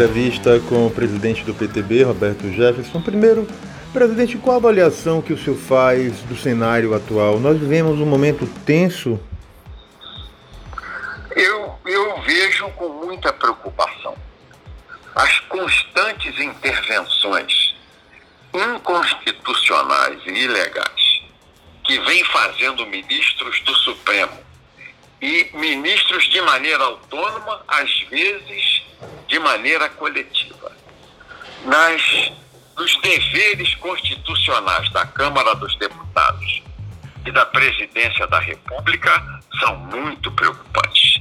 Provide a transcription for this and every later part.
entrevista com o presidente do PTB, Roberto Jefferson. Primeiro, presidente, qual a avaliação que o senhor faz do cenário atual? Nós vivemos um momento tenso. Eu, eu vejo com muita preocupação as constantes intervenções inconstitucionais e ilegais que vem fazendo ministros do Supremo e ministros de maneira autônoma, às vezes de maneira coletiva. Nas, nos deveres constitucionais da Câmara dos Deputados e da Presidência da República são muito preocupantes.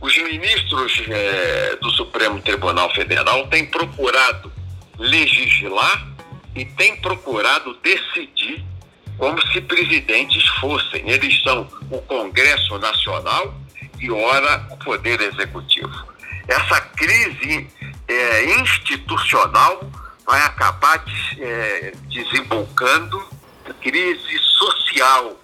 Os ministros eh, do Supremo Tribunal Federal têm procurado legislar e têm procurado decidir como se presidentes fossem. Eles são o Congresso Nacional e, ora, o Poder Executivo. Essa crise é, institucional vai acabar é, desembocando em crise social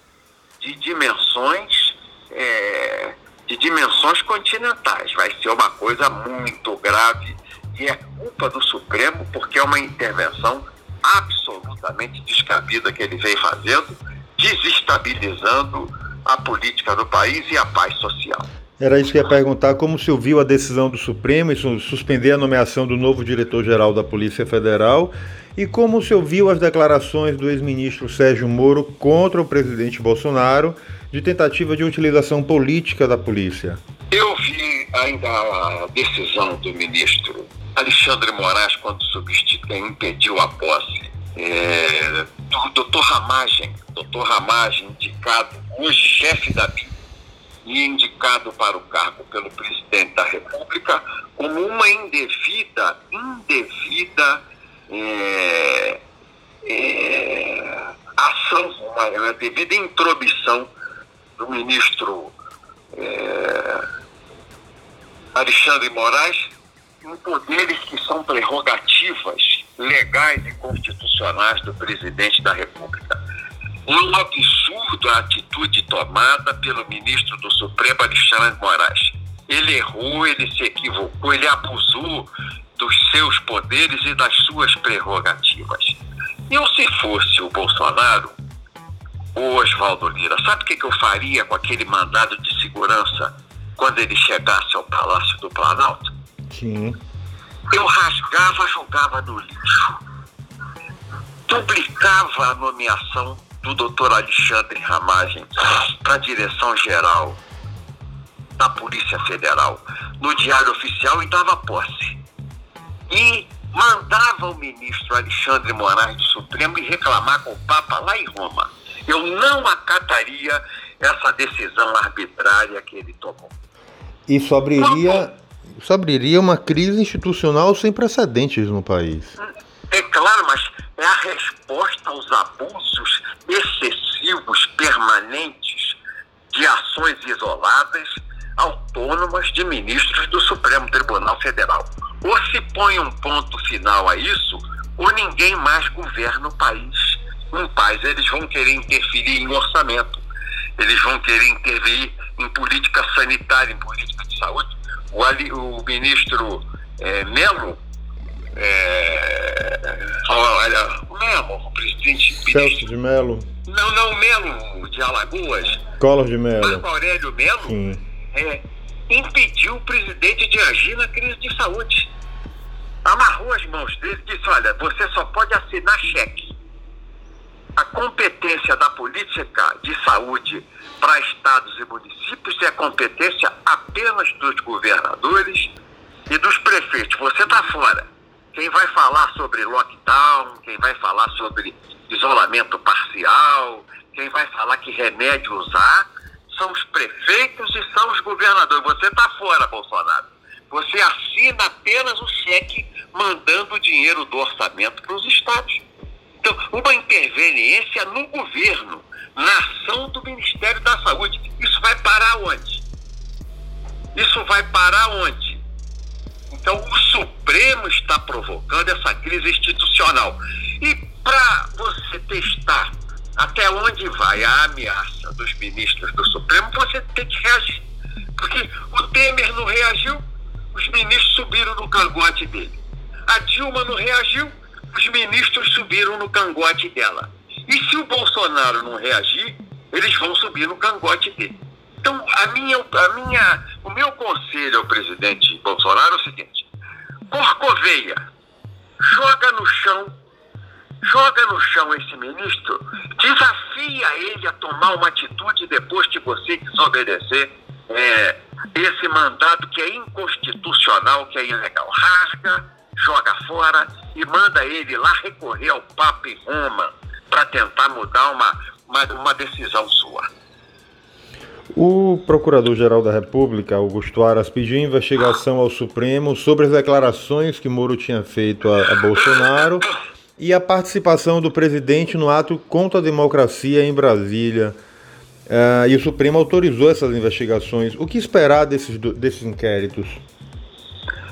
de dimensões é, de dimensões continentais. Vai ser uma coisa muito grave e é culpa do Supremo porque é uma intervenção absolutamente descabida que ele vem fazendo, desestabilizando a política do país e a paz social. Era isso que ia perguntar, como se ouviu a decisão do Supremo em suspender a nomeação do novo diretor-geral da Polícia Federal e como se ouviu as declarações do ex-ministro Sérgio Moro contra o presidente Bolsonaro de tentativa de utilização política da polícia. Eu vi ainda a decisão do ministro Alexandre Moraes, quando impediu a posse. É, do doutor Ramagem, doutor Ramagem, indicado hoje chefe da BIM e indicado para o cargo pelo presidente da República como uma indevida, indevida é, é, ação, uma, uma devida intromissão do ministro é, Alexandre Moraes em poderes que são prerrogativas legais e constitucionais do presidente da República. Um absurdo a atitude tomada pelo ministro do Supremo, Alexandre Moraes. Ele errou, ele se equivocou, ele abusou dos seus poderes e das suas prerrogativas. Eu, se fosse o Bolsonaro, o Oswaldo Lira, sabe o que eu faria com aquele mandado de segurança quando ele chegasse ao Palácio do Planalto? Sim. Eu rasgava, jogava no lixo. Publicava a nomeação do doutor Alexandre Ramagem para a direção-geral da Polícia Federal no Diário Oficial e dava posse. E mandava o ministro Alexandre Moraes do Supremo e reclamar com o Papa lá em Roma. Eu não acataria essa decisão arbitrária que ele tomou. Isso abriria isso abriria uma crise institucional sem precedentes no país. É claro, mas é a resposta aos abusos excessivos, permanentes, de ações isoladas, autônomas de ministros do Supremo Tribunal Federal. Ou se põe um ponto final a isso, ou ninguém mais governa o país. Em paz, eles vão querer interferir em orçamento, eles vão querer intervir em política sanitária, em política de saúde o, ali, o ministro é, Melo, é, olha, o Melo, o presidente. Celso de Melo. Não, não, o Melo de Alagoas. Collor de Melo. Marco Aurélio Melo é, impediu o presidente de agir na crise de saúde. Amarrou as mãos dele e disse: olha, você só pode assinar cheque. A competência da política de saúde para estados e municípios é competência apenas dos governadores e dos prefeitos. Você está fora. Quem vai falar sobre lockdown, quem vai falar sobre isolamento parcial, quem vai falar que remédio usar, são os prefeitos e são os governadores. Você está fora, Bolsonaro. Você assina apenas o cheque mandando o dinheiro do orçamento para os estados. Então, uma interveniência no governo na ação do Ministério da Saúde. Isso vai parar onde? Isso vai parar onde? Então, o Supremo está provocando essa crise institucional. E para você testar até onde vai a ameaça dos ministros do Supremo, você tem que reagir. Porque o Temer não reagiu, os ministros subiram no cangote dele. A Dilma não reagiu, os ministros subiram no cangote dela. E se o Bolsonaro não reagir, eles vão subir no cangote dele. Então, a minha, a minha, o meu conselho ao presidente Bolsonaro é o seguinte: Corcoveia, joga no chão, joga no chão esse ministro, desafia ele a tomar uma atitude depois que você desobedecer é, esse mandato que é inconstitucional, que é ilegal. Rasga, joga fora e manda ele lá recorrer ao Papa em Roma para tentar mudar uma, uma, uma decisão sua. O Procurador-Geral da República, Augusto Aras, pediu investigação ao Supremo sobre as declarações que Moro tinha feito a, a Bolsonaro e a participação do presidente no ato contra a democracia em Brasília. Uh, e o Supremo autorizou essas investigações. O que esperar desses, desses inquéritos?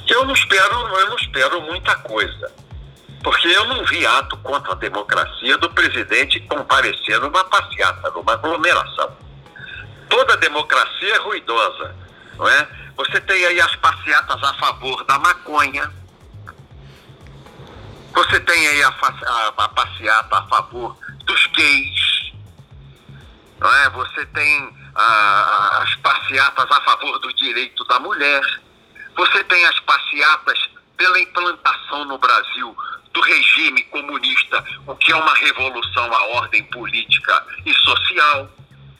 Eu não espero, eu não espero muita coisa. Porque eu não vi ato contra a democracia do presidente comparecer numa passeata, numa aglomeração. Toda democracia é ruidosa, não é? Você tem aí as passeatas a favor da maconha, você tem aí a, a, a passeata a favor dos gays, não é? Você tem a, as passeatas a favor do direito da mulher, você tem as passeatas pela implantação no Brasil do regime comunista, o que é uma revolução à ordem política e social.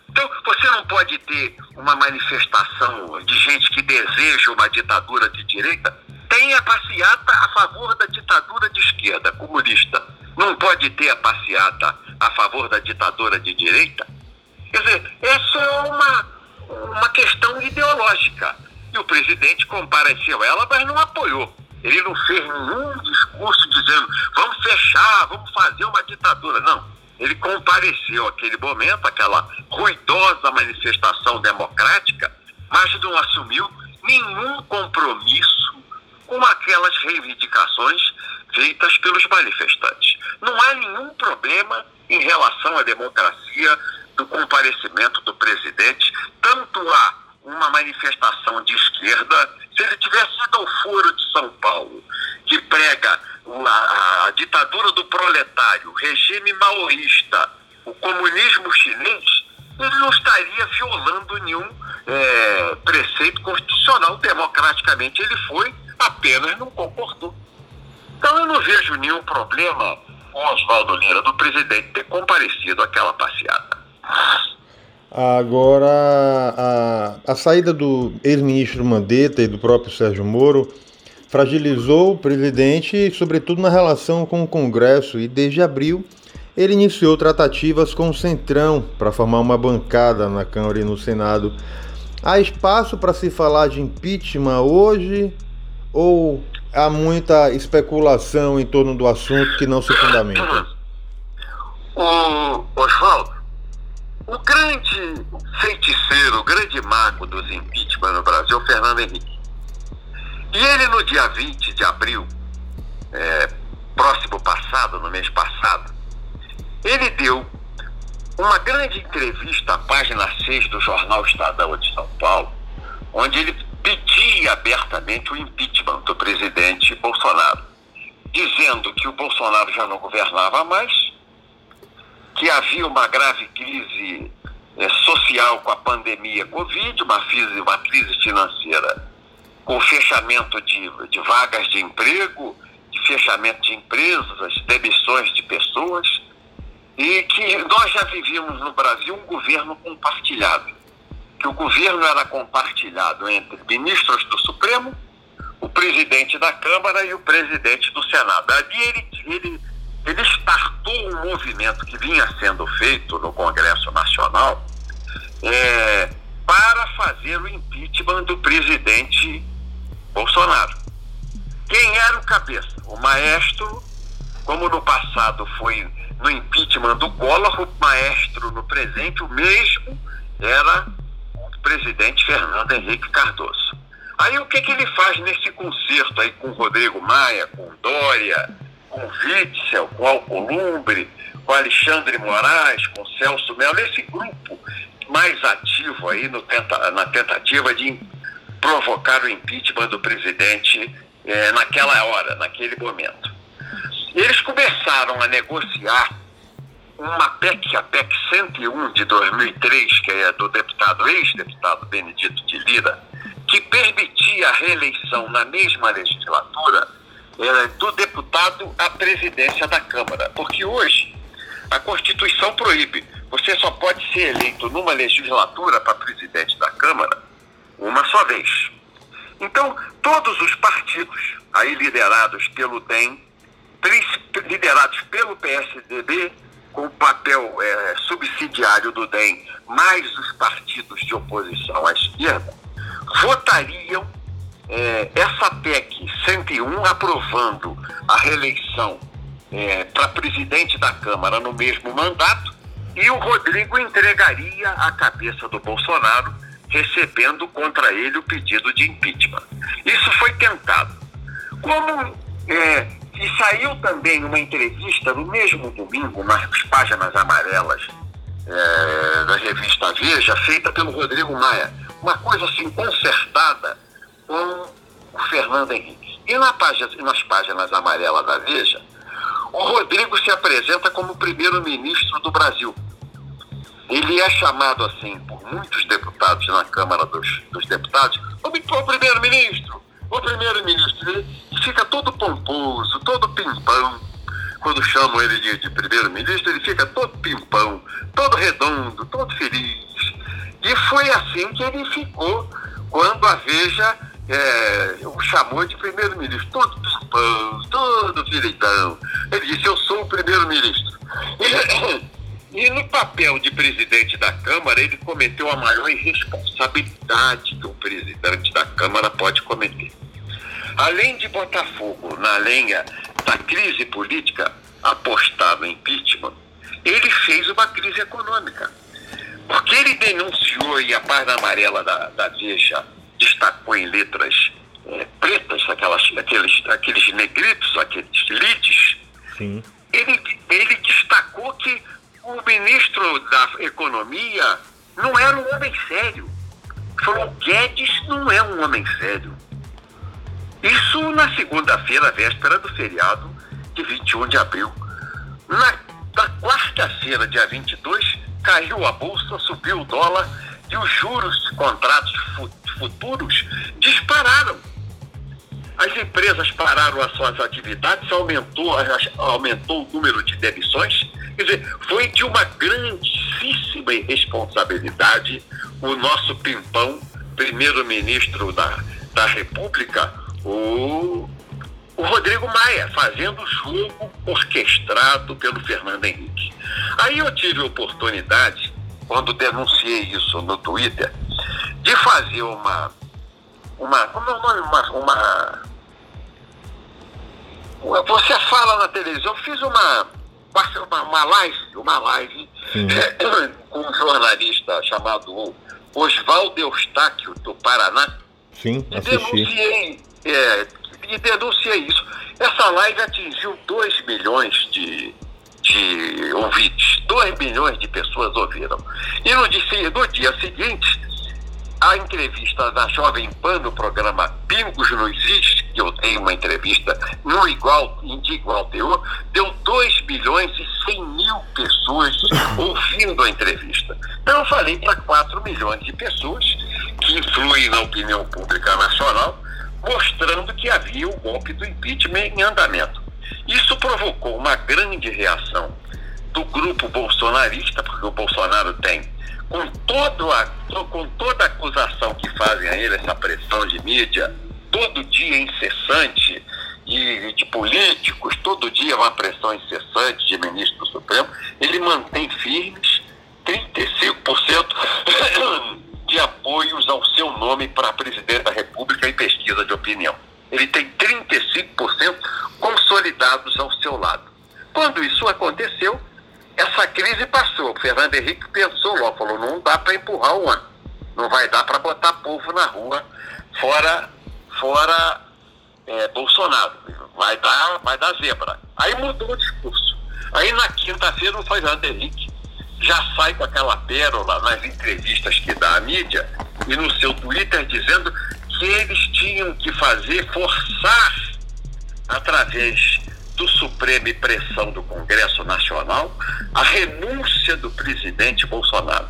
Então, você não pode ter uma manifestação de gente que deseja uma ditadura de direita. Tem a passeata a favor da ditadura de esquerda, comunista. Não pode ter a passeata a favor da ditadura de direita. Quer dizer, é uma, uma questão ideológica. E o presidente compareceu a ela, mas não apoiou. Ele não fez nenhum discurso dizendo vamos fechar, vamos fazer uma ditadura. Não. Ele compareceu aquele momento, aquela ruidosa manifestação democrática, mas não assumiu nenhum compromisso com aquelas reivindicações feitas pelos manifestantes. Não há nenhum problema em relação à democracia do comparecimento do presidente, tanto há uma manifestação de esquerda, se ele tivesse ido ao Foro de São Paulo, que prega a, a ditadura do proletário, regime maoísta, o comunismo chinês, ele não estaria violando nenhum é, preceito constitucional. Democraticamente ele foi, apenas não concordou. Então eu não vejo nenhum problema com Oswaldo Lira, do presidente, ter comparecido àquela passeata. Agora, a, a saída do ex-ministro Mandetta e do próprio Sérgio Moro fragilizou o presidente, sobretudo na relação com o Congresso, e desde abril ele iniciou tratativas com o Centrão para formar uma bancada na Câmara e no Senado. Há espaço para se falar de impeachment hoje ou há muita especulação em torno do assunto que não se fundamenta? O Oswaldo, o grande feiticeiro, o grande mago dos impeachment no Brasil Fernando Henrique. E ele, no dia 20 de abril, é, próximo passado, no mês passado, ele deu uma grande entrevista à página 6 do jornal Estadão de São Paulo, onde ele pedia abertamente o impeachment do presidente Bolsonaro, dizendo que o Bolsonaro já não governava mais, que havia uma grave crise é, social com a pandemia Covid, uma crise, uma crise financeira com fechamento de, de vagas de emprego, de fechamento de empresas, demissões de pessoas, e que nós já vivíamos no Brasil um governo compartilhado, que o governo era compartilhado entre ministros do Supremo, o presidente da Câmara e o presidente do Senado. Ali ele, ele ele startou um movimento que vinha sendo feito no Congresso Nacional é, para fazer o impeachment do presidente Bolsonaro. Quem era o cabeça? O maestro, como no passado foi no impeachment do Collor, o maestro no presente, o mesmo, era o presidente Fernando Henrique Cardoso. Aí o que, que ele faz nesse concerto aí com Rodrigo Maia, com Dória, com Witzel, com Alcolumbre, com Alexandre Moraes, com Celso Melo, esse grupo mais ativo aí no tenta, na tentativa de provocar o impeachment do presidente é, naquela hora, naquele momento. Eles começaram a negociar uma PEC, a PEC 101 de 2003, que é do deputado, ex-deputado Benedito de Lira, que permitia a reeleição na mesma legislatura do deputado à presidência da Câmara. Porque hoje a Constituição proíbe. Você só pode ser eleito numa legislatura para presidente da Câmara uma só vez. Então, todos os partidos, aí liderados pelo DEM, liderados pelo PSDB, com o papel é, subsidiário do DEM, mais os partidos de oposição à esquerda, votariam é, essa PEC 101 aprovando a reeleição é, para presidente da Câmara no mesmo mandato e o Rodrigo entregaria a cabeça do Bolsonaro, recebendo contra ele o pedido de impeachment. Isso foi tentado. Como é, e saiu também uma entrevista no mesmo domingo, nas páginas amarelas é, da revista Veja, feita pelo Rodrigo Maia. Uma coisa assim consertada com o Fernando Henrique. E na página, nas páginas amarelas da Veja, o Rodrigo se apresenta como primeiro-ministro do Brasil. Ele é chamado assim por muitos deputados na Câmara dos, dos Deputados, o primeiro-ministro, o primeiro-ministro. Fica todo pomposo, todo pimpão. Quando chamam ele de, de primeiro-ministro, ele fica todo pimpão, todo redondo, todo feliz. E foi assim que ele ficou quando a Veja é, o chamou de primeiro-ministro, todo pimpão, todo direitão. Ele disse, eu sou o primeiro-ministro. E, e, no papel de presidente da Câmara, ele cometeu a maior irresponsabilidade que o presidente da Câmara pode cometer. Além de botar fogo na lenha da crise política apostada no impeachment, ele fez uma crise econômica. Porque ele denunciou, e a página amarela da, da Veja destacou em letras é, pretas, aquelas, aqueles, aqueles negritos, aqueles lides, Sim. Ele, ele destacou que o ministro da Economia não era um homem sério. Falou, Guedes não é um homem sério. Isso na segunda-feira, véspera do feriado de 21 de abril. Na, na quarta-feira, dia 22, caiu a bolsa, subiu o dólar e os juros de contratos futuros dispararam. As empresas pararam as suas atividades, aumentou, aumentou o número de demissões. Quer dizer, foi de uma grandíssima irresponsabilidade o nosso pimpão, primeiro-ministro da, da República, o, o Rodrigo Maia, fazendo o jogo orquestrado pelo Fernando Henrique. Aí eu tive a oportunidade, quando denunciei isso no Twitter, de fazer uma. uma como é o nome? Uma, uma, você fala na televisão, eu fiz uma, uma, uma live, uma live com um jornalista chamado Oswaldo Eustáquio, do Paraná. Sim, e denunciei, é, e denunciei isso. Essa live atingiu 2 milhões de, de ouvintes. 2 milhões de pessoas ouviram. E no dia, no dia seguinte, a entrevista da Jovem Pan no programa Pingos não existe, que eu dei uma entrevista no igual, de igual teor, deu 2 milhões e 100 mil pessoas ouvindo a entrevista. Então eu falei para 4 milhões de pessoas que influem na opinião pública nacional, mostrando que havia o golpe do impeachment em andamento. Isso provocou uma grande reação do grupo bolsonarista, porque o Bolsonaro tem com, todo a, com toda a acusação que fazem a ele, essa pressão de mídia, todo dia incessante, e de políticos, todo dia uma pressão incessante de ministro do Supremo, ele mantém firmes 35% de apoios ao seu nome para presidente da República em pesquisa de opinião. Ele tem 35% consolidados ao seu lado. Quando isso aconteceu, essa crise passou. O Fernando Henrique pensou logo, falou, não dá para empurrar o ano. Não vai dar para botar povo na rua fora, fora é, Bolsonaro. Vai dar, vai dar zebra. Aí mudou o discurso. Aí na quinta-feira o Fernando Henrique já sai com aquela pérola nas entrevistas que dá à mídia e no seu Twitter dizendo eles tinham que fazer, forçar, através do Supremo e pressão do Congresso Nacional, a renúncia do presidente Bolsonaro.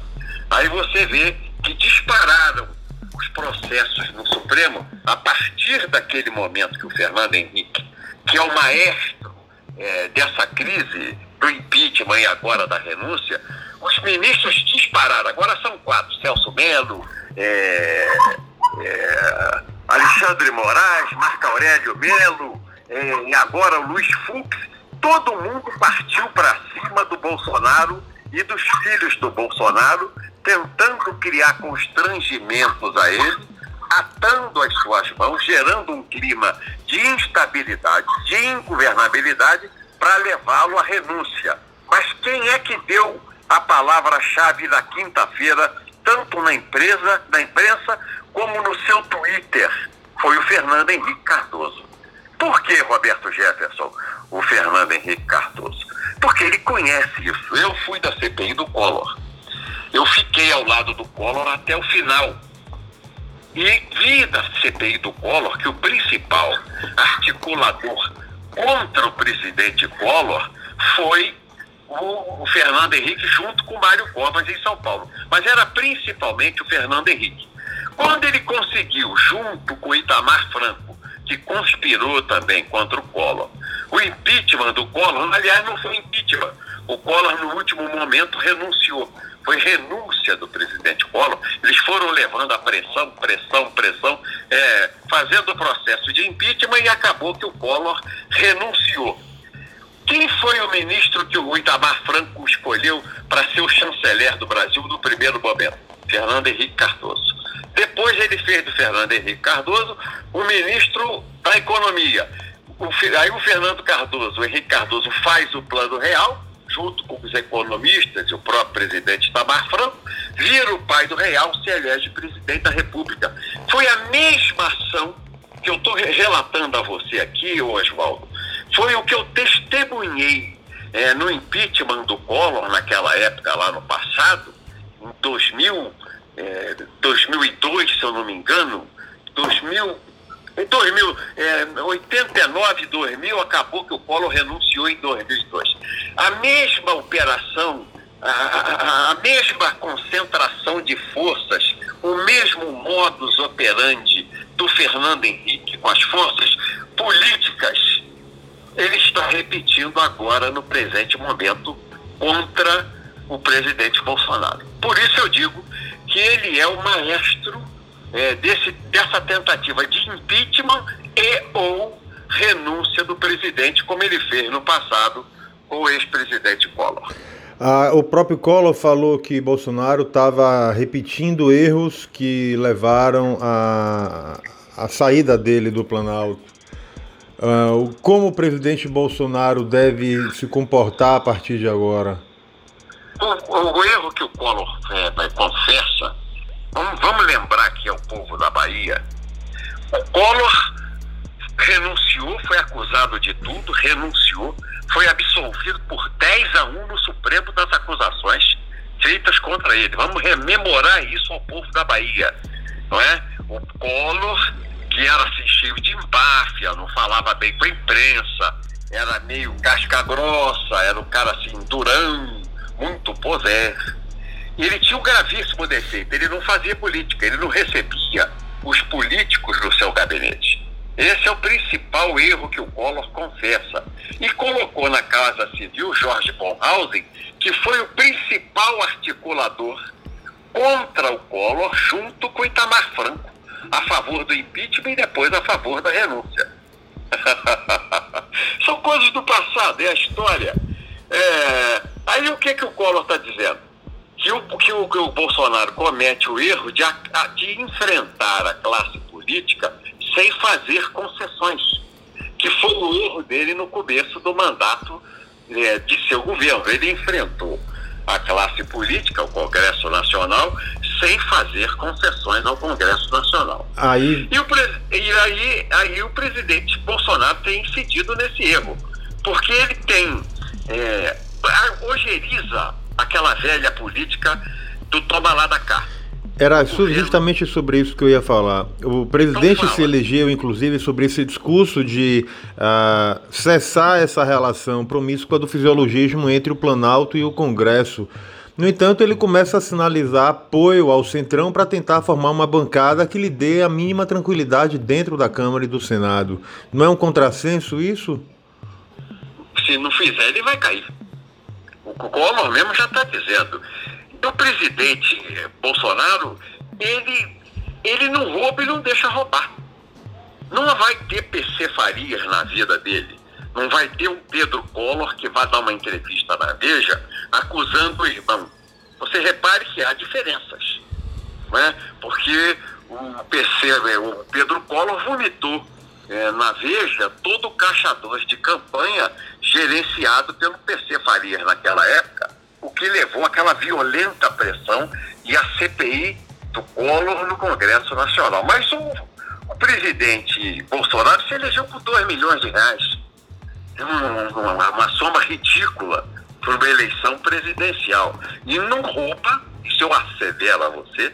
Aí você vê que dispararam os processos no Supremo a partir daquele momento que o Fernando Henrique, que é o maestro é, dessa crise do impeachment e agora da renúncia, os ministros dispararam. Agora são quatro: Celso Melo, é, é, Alexandre Moraes, Marco Aurélio Melo, é, e agora o Luiz Fux. Todo mundo partiu para cima do Bolsonaro e dos filhos do Bolsonaro, tentando criar constrangimentos a ele, atando as suas mãos, gerando um clima de instabilidade, de ingovernabilidade, para levá-lo à renúncia. Mas quem é que deu a palavra-chave da quinta-feira, tanto na empresa, na imprensa, como no seu Twitter? Foi o Fernando Henrique Cardoso. Por que, Roberto Jefferson, o Fernando Henrique Cardoso? Porque ele conhece isso. Eu fui da CPI do Collor. Eu fiquei ao lado do Collor até o final. E vi da CPI do Collor que o principal articulador contra o presidente Collor foi o, o Fernando Henrique junto com o Mário Covas em São Paulo. Mas era principalmente o Fernando Henrique. Quando ele conseguiu, junto com o Itamar Franco, que conspirou também contra o Collor, o impeachment do Collor, aliás, não foi impeachment. O Collor, no último momento, renunciou. Foi renúncia do presidente Collor. Eles foram levando a pressão, pressão, pressão, é, fazendo o processo de impeachment e acabou que o Collor renunciou. Quem foi o ministro que o Itamar Franco escolheu para ser o chanceler do Brasil no primeiro momento? Fernando Henrique Cardoso. Depois ele fez do Fernando Henrique Cardoso o ministro da Economia. O, aí o Fernando Cardoso, o Henrique Cardoso, faz o plano real, junto com os economistas e o próprio presidente Itamar Franco, vira o pai do real, se elege presidente da República. Foi a mesma ação que eu estou relatando a você aqui, Oswaldo, foi o que eu testemunhei é, no impeachment do Collor, naquela época, lá no passado, em 2000, é, 2002, se eu não me engano, 2000, em 2000, é, 89, 2000, acabou que o Collor renunciou em 2002. A mesma operação, a, a, a mesma concentração de forças, o mesmo modus operandi do Fernando Henrique com as forças políticas ele está repetindo agora no presente momento contra o presidente Bolsonaro. Por isso eu digo que ele é o maestro é, desse, dessa tentativa de impeachment e ou renúncia do presidente, como ele fez no passado com o ex-presidente Collor. Ah, o próprio Collor falou que Bolsonaro estava repetindo erros que levaram a saída dele do Planalto. Uh, como o presidente Bolsonaro deve se comportar a partir de agora? O, o erro que o Collor é, confessa, vamos, vamos lembrar que é o povo da Bahia, o Collor renunciou, foi acusado de tudo, renunciou, foi absolvido por 10 a 1 no Supremo das acusações feitas contra ele. Vamos rememorar isso ao povo da Bahia, não é? O Collor que era cheio de empáfia, não falava bem com a imprensa, era meio casca grossa, era um cara assim, durão, muito poder. E ele tinha um gravíssimo defeito, ele não fazia política, ele não recebia os políticos no seu gabinete. Esse é o principal erro que o Collor confessa. E colocou na Casa Civil Jorge Bonhausen, que foi o principal articulador contra o Collor, junto com Itamar Franco a favor do impeachment e depois a favor da renúncia. São coisas do passado, é a história. É... Aí o que, que o Collor está dizendo? Que o, que, o, que o Bolsonaro comete o erro de, de enfrentar a classe política sem fazer concessões, que foi o erro dele no começo do mandato é, de seu governo. Ele enfrentou a classe política, o Congresso Nacional, sem fazer concessões ao Congresso Nacional. Aí... E, o, e aí, aí o presidente Bolsonaro tem incidido nesse erro, porque ele tem, é, ojeriza aquela velha política do toma lá da cá. Era justamente sobre isso que eu ia falar. O presidente se elegeu, inclusive, sobre esse discurso de uh, cessar essa relação promíscua do fisiologismo entre o Planalto e o Congresso. No entanto, ele começa a sinalizar apoio ao Centrão para tentar formar uma bancada que lhe dê a mínima tranquilidade dentro da Câmara e do Senado. Não é um contrassenso isso? Se não fizer, ele vai cair. O Collor mesmo já está dizendo. O presidente Bolsonaro, ele, ele não rouba e não deixa roubar. Não vai ter PC Farias na vida dele. Não vai ter um Pedro Collor que vai dar uma entrevista na Veja acusando o irmão. Você repare que há diferenças. Né? Porque o PC, né, o Pedro Collor vomitou é, na Veja todo o caixador de campanha gerenciado pelo PC Farias naquela época o que levou àquela violenta pressão e a CPI do Collor no Congresso Nacional. Mas o, o presidente Bolsonaro se elegeu por 2 milhões de reais. Uma, uma, soma ridícula para uma eleição presidencial. E não rouba, isso eu assevero a você,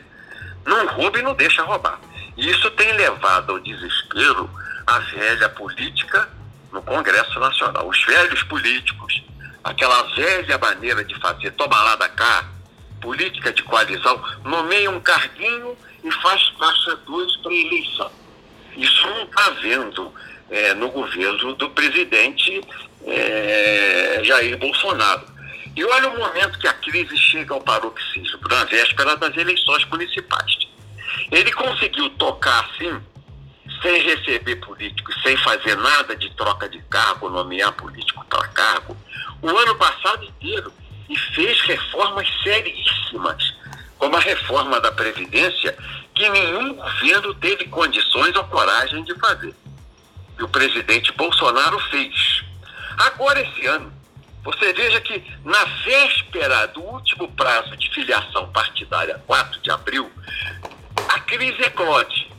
não rouba e não deixa roubar. E isso tem levado ao desespero a velha política no Congresso Nacional. Os velhos políticos aquela velha maneira de fazer, toma lá da cá, política de coalizão, nomeia um carguinho e faz faixa dois para eleição. Isso não está vendo é, no governo do presidente é, Jair Bolsonaro. E olha o momento que a crise chega ao paroxismo, na véspera das eleições municipais. Ele conseguiu tocar assim, sem receber políticos, sem fazer nada de troca de cargo, nomear político para cargo, o ano passado inteiro e fez reformas seríssimas, como a reforma da Previdência, que nenhum governo teve condições ou coragem de fazer. E o presidente Bolsonaro fez. Agora, esse ano, você veja que na véspera do último prazo de filiação partidária, 4 de abril, a crise eclode.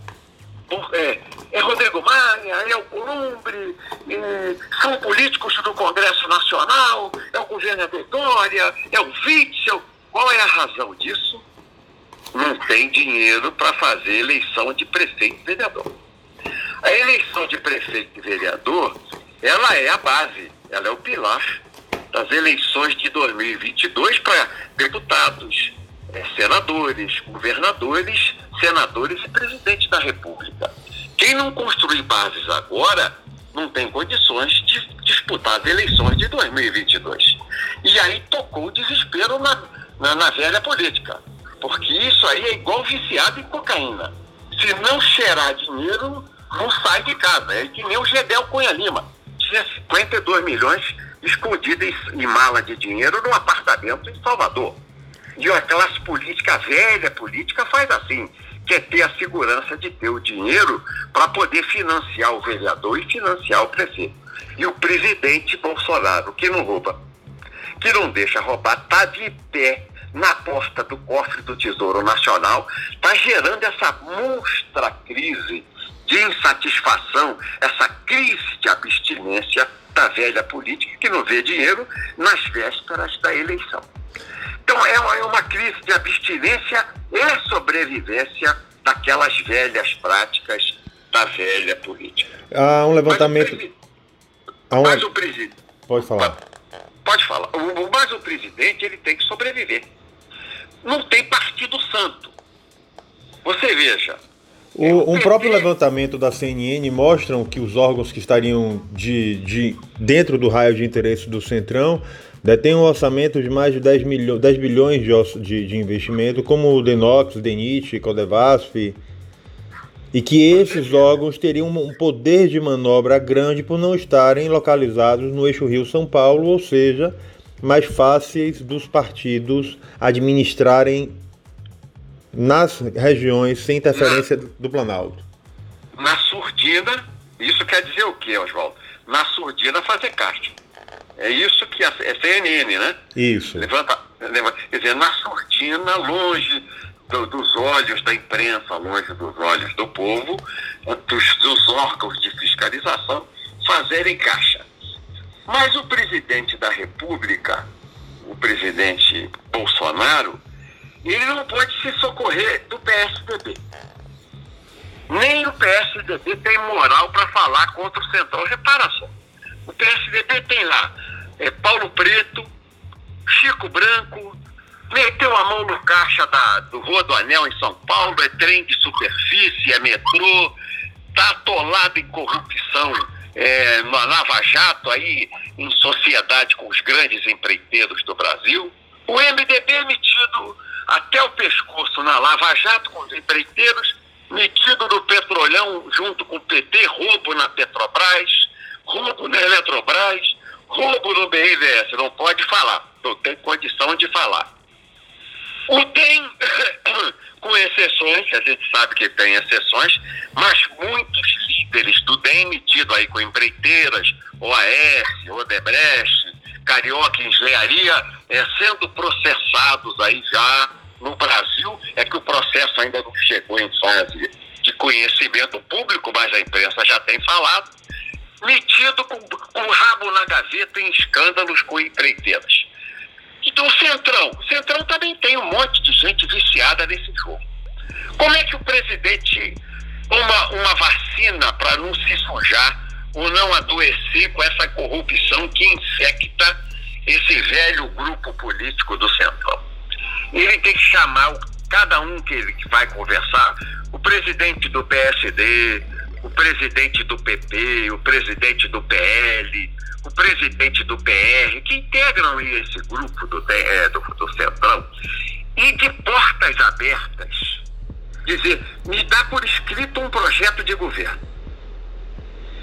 É, é Rodrigo Maia, é o Columbre, é, são políticos do Congresso Nacional, é o governador Dória, é o Witzel. Qual é a razão disso? Não tem dinheiro para fazer eleição de prefeito e vereador. A eleição de prefeito e vereador, ela é a base, ela é o pilar das eleições de 2022 para deputados, é, senadores, governadores, senadores e presidente da República. Quem não construir bases agora não tem condições de disputar as eleições de 2022. E aí tocou o desespero na, na, na velha política. Porque isso aí é igual viciado em cocaína. Se não cheirar dinheiro, não sai de casa. É que nem o Gedel Cunha Lima. Tinha 52 milhões escondidos em, mala de dinheiro num apartamento em Salvador. E a classe política, a velha política, faz assim quer ter a segurança de ter o dinheiro para poder financiar o vereador e financiar o prefeito. E o presidente Bolsonaro, que não rouba, que não deixa roubar, está de pé na porta do cofre do Tesouro Nacional, está gerando essa monstra crise de insatisfação, essa crise de abstinência da velha política que não vê dinheiro nas vésperas da eleição. Então é uma, é uma crise de abstinência e sobrevivência daquelas velhas práticas da velha política. Há um levantamento. Mas o, presidente. Pode falar. Pode falar. O, mas o presidente ele tem que sobreviver. Não tem partido santo. Você veja. O, um próprio levantamento da CNN mostram que os órgãos que estariam de, de, dentro do raio de interesse do Centrão detém um orçamento de mais de 10, milho, 10 bilhões de, de, de, investimento, como o Denox, DENIT, Codevasf, e que esses órgãos teriam um poder de manobra grande por não estarem localizados no eixo Rio-São Paulo, ou seja, mais fáceis dos partidos administrarem nas regiões sem interferência na, do Planalto. Na surdina, isso quer dizer o quê, Oswaldo? Na surdina fazer caixa. É isso que a, é CNN, né? Isso. Levanta, levanta, quer dizer, na surdina, longe do, dos olhos da imprensa, longe dos olhos do povo, dos, dos órgãos de fiscalização, fazerem caixa. Mas o presidente da República, o presidente Bolsonaro, ele não pode se socorrer do PSDB. Nem o PSDB tem moral para falar contra o Centrão. Repara só, o PSDB tem lá é, Paulo Preto, Chico Branco, meteu a mão no caixa da, do Rua do Anel em São Paulo, é trem de superfície, é metrô, está atolado em corrupção é, na Lava Jato, aí em sociedade com os grandes empreiteiros do Brasil. O MDB é metido até o pescoço na Lava Jato com os empreiteiros, metido no petrolão junto com o PT, roubo na Petrobras, roubo na Eletrobras, roubo no BNDES. Não pode falar, não tem condição de falar. O DEM, com exceções, a gente sabe que tem exceções, mas muitos líderes do DEM metido aí com empreiteiras, OAS, Odebrecht, Carioca Engenharia, é, sendo processados aí já no Brasil, é que o processo ainda não chegou em fase de conhecimento público, mas a imprensa já tem falado, metido com, com o rabo na gaveta em escândalos com empreiteiras. Então o Centrão, o Centrão também tem um monte de gente viciada nesse jogo. Como é que o presidente uma, uma vacina para não se sujar ou não adoecer com essa corrupção que infecta esse velho grupo político do Centrão? Ele tem que chamar cada um que ele vai conversar, o presidente do PSD, o presidente do PP, o presidente do PL, o presidente do PR, que integram esse grupo do, é, do, do Centrão, e de portas abertas, dizer, me dá por escrito um projeto de governo.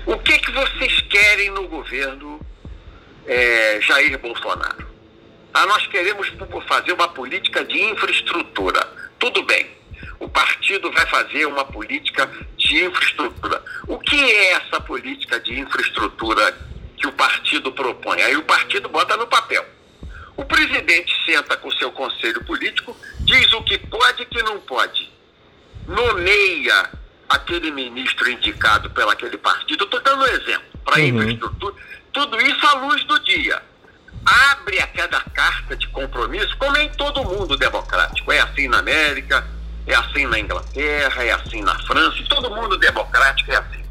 O que, que vocês querem no governo é, Jair Bolsonaro? Ah, nós queremos fazer uma política de infraestrutura. Tudo bem. O partido vai fazer uma política de infraestrutura. O que é essa política de infraestrutura que o partido propõe. Aí o partido bota no papel. O presidente senta com o seu conselho político, diz o que pode e o que não pode. Nomeia aquele ministro indicado pelo aquele partido. Estou dando um exemplo para uhum. infraestrutura. Tudo isso à luz do dia. Abre aquela carta de compromisso, como é em todo mundo democrático. É assim na América, é assim na Inglaterra, é assim na França, todo mundo democrático é assim.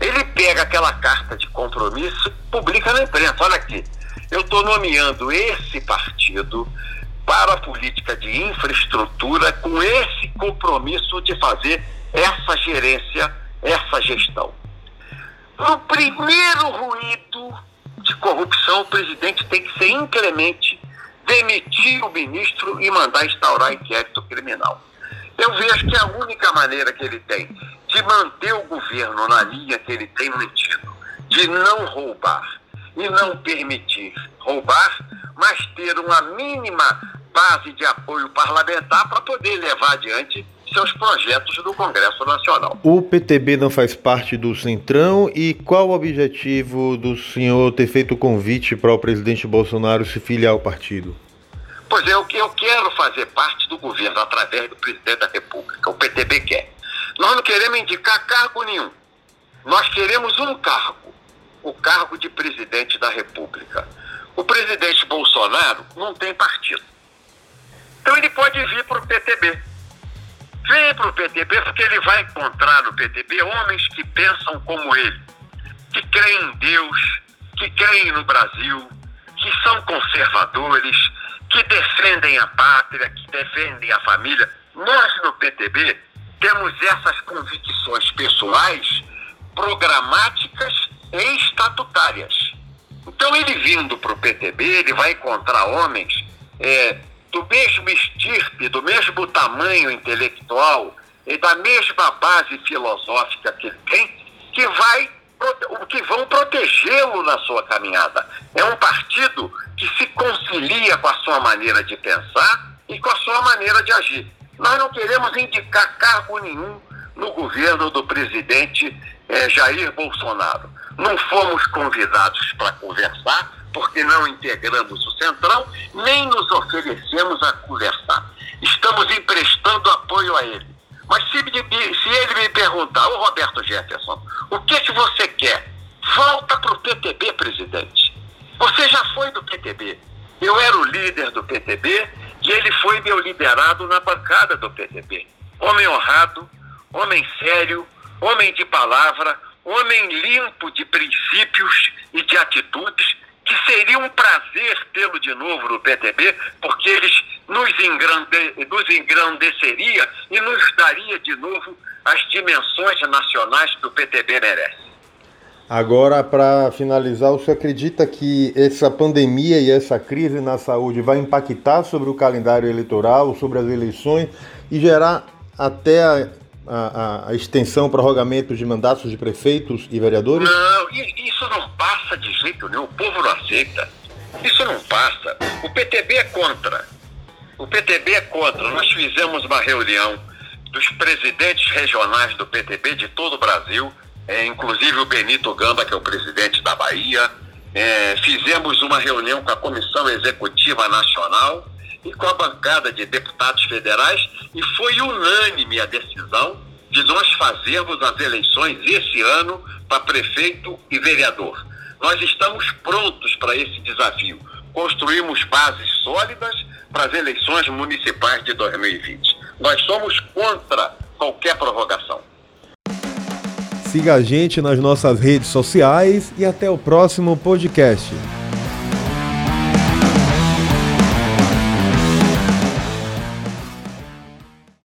Ele pega aquela carta de compromisso e publica na imprensa. Olha aqui, eu estou nomeando esse partido para a política de infraestrutura com esse compromisso de fazer essa gerência, essa gestão. No primeiro ruído de corrupção, o presidente tem que ser inclemente, demitir o ministro e mandar instaurar inquérito criminal. Eu vejo que a única maneira que ele tem de manter o governo na linha que ele tem mantido, de não roubar e não permitir roubar, mas ter uma mínima base de apoio parlamentar para poder levar adiante seus projetos do Congresso Nacional. O PTB não faz parte do Centrão e qual o objetivo do senhor ter feito o convite para o presidente Bolsonaro se filiar ao partido? Pois é, eu, eu quero fazer parte do governo através do presidente da República, o PTB quer. Nós não queremos indicar cargo nenhum. Nós queremos um cargo, o cargo de presidente da República. O presidente Bolsonaro não tem partido. Então ele pode vir para o PTB. Vem para o PTB porque ele vai encontrar no PTB homens que pensam como ele, que creem em Deus, que creem no Brasil, que são conservadores, que defendem a pátria, que defendem a família. Nós no PTB temos essas convicções pessoais, programáticas e estatutárias. Então, ele vindo para o PTB, ele vai encontrar homens é, do mesmo estirpe, do mesmo tamanho intelectual e da mesma base filosófica que ele tem, que, vai, que vão protegê-lo na sua caminhada. É um partido que se concilia com a sua maneira de pensar e com a sua maneira de agir. Nós não queremos indicar cargo nenhum no governo do presidente eh, Jair Bolsonaro. Não fomos convidados para conversar, porque não integramos o Centrão, nem nos oferecemos a conversar. Estamos emprestando apoio a ele. Mas se, se ele me perguntar, ô Roberto Jefferson, o que, que você quer? Volta para o PTB, presidente. Você já foi do PTB. Eu era o líder do PTB E ele foi meu liderado na bancada do PTB. Homem honrado, homem sério, homem de palavra, homem limpo de princípios e de atitudes, que seria um prazer tê-lo de novo no PTB, porque ele nos, engrande, nos engrandeceria e nos daria de novo as dimensões nacionais que o PTB merece. Agora, para finalizar, você acredita que essa pandemia e essa crise na saúde vai impactar sobre o calendário eleitoral, sobre as eleições e gerar até a, a, a extensão, prorrogamento de mandatos de prefeitos e vereadores? Não, isso não passa de jeito nenhum. O povo não aceita. Isso não passa. O PTB é contra. O PTB é contra. Nós fizemos uma reunião dos presidentes regionais do PTB de todo o Brasil é, inclusive o Benito Gamba, que é o presidente da Bahia. É, fizemos uma reunião com a Comissão Executiva Nacional e com a bancada de deputados federais e foi unânime a decisão de nós fazermos as eleições esse ano para prefeito e vereador. Nós estamos prontos para esse desafio. Construímos bases sólidas para as eleições municipais de 2020. Nós somos contra qualquer prorrogação. Siga a gente nas nossas redes sociais e até o próximo podcast.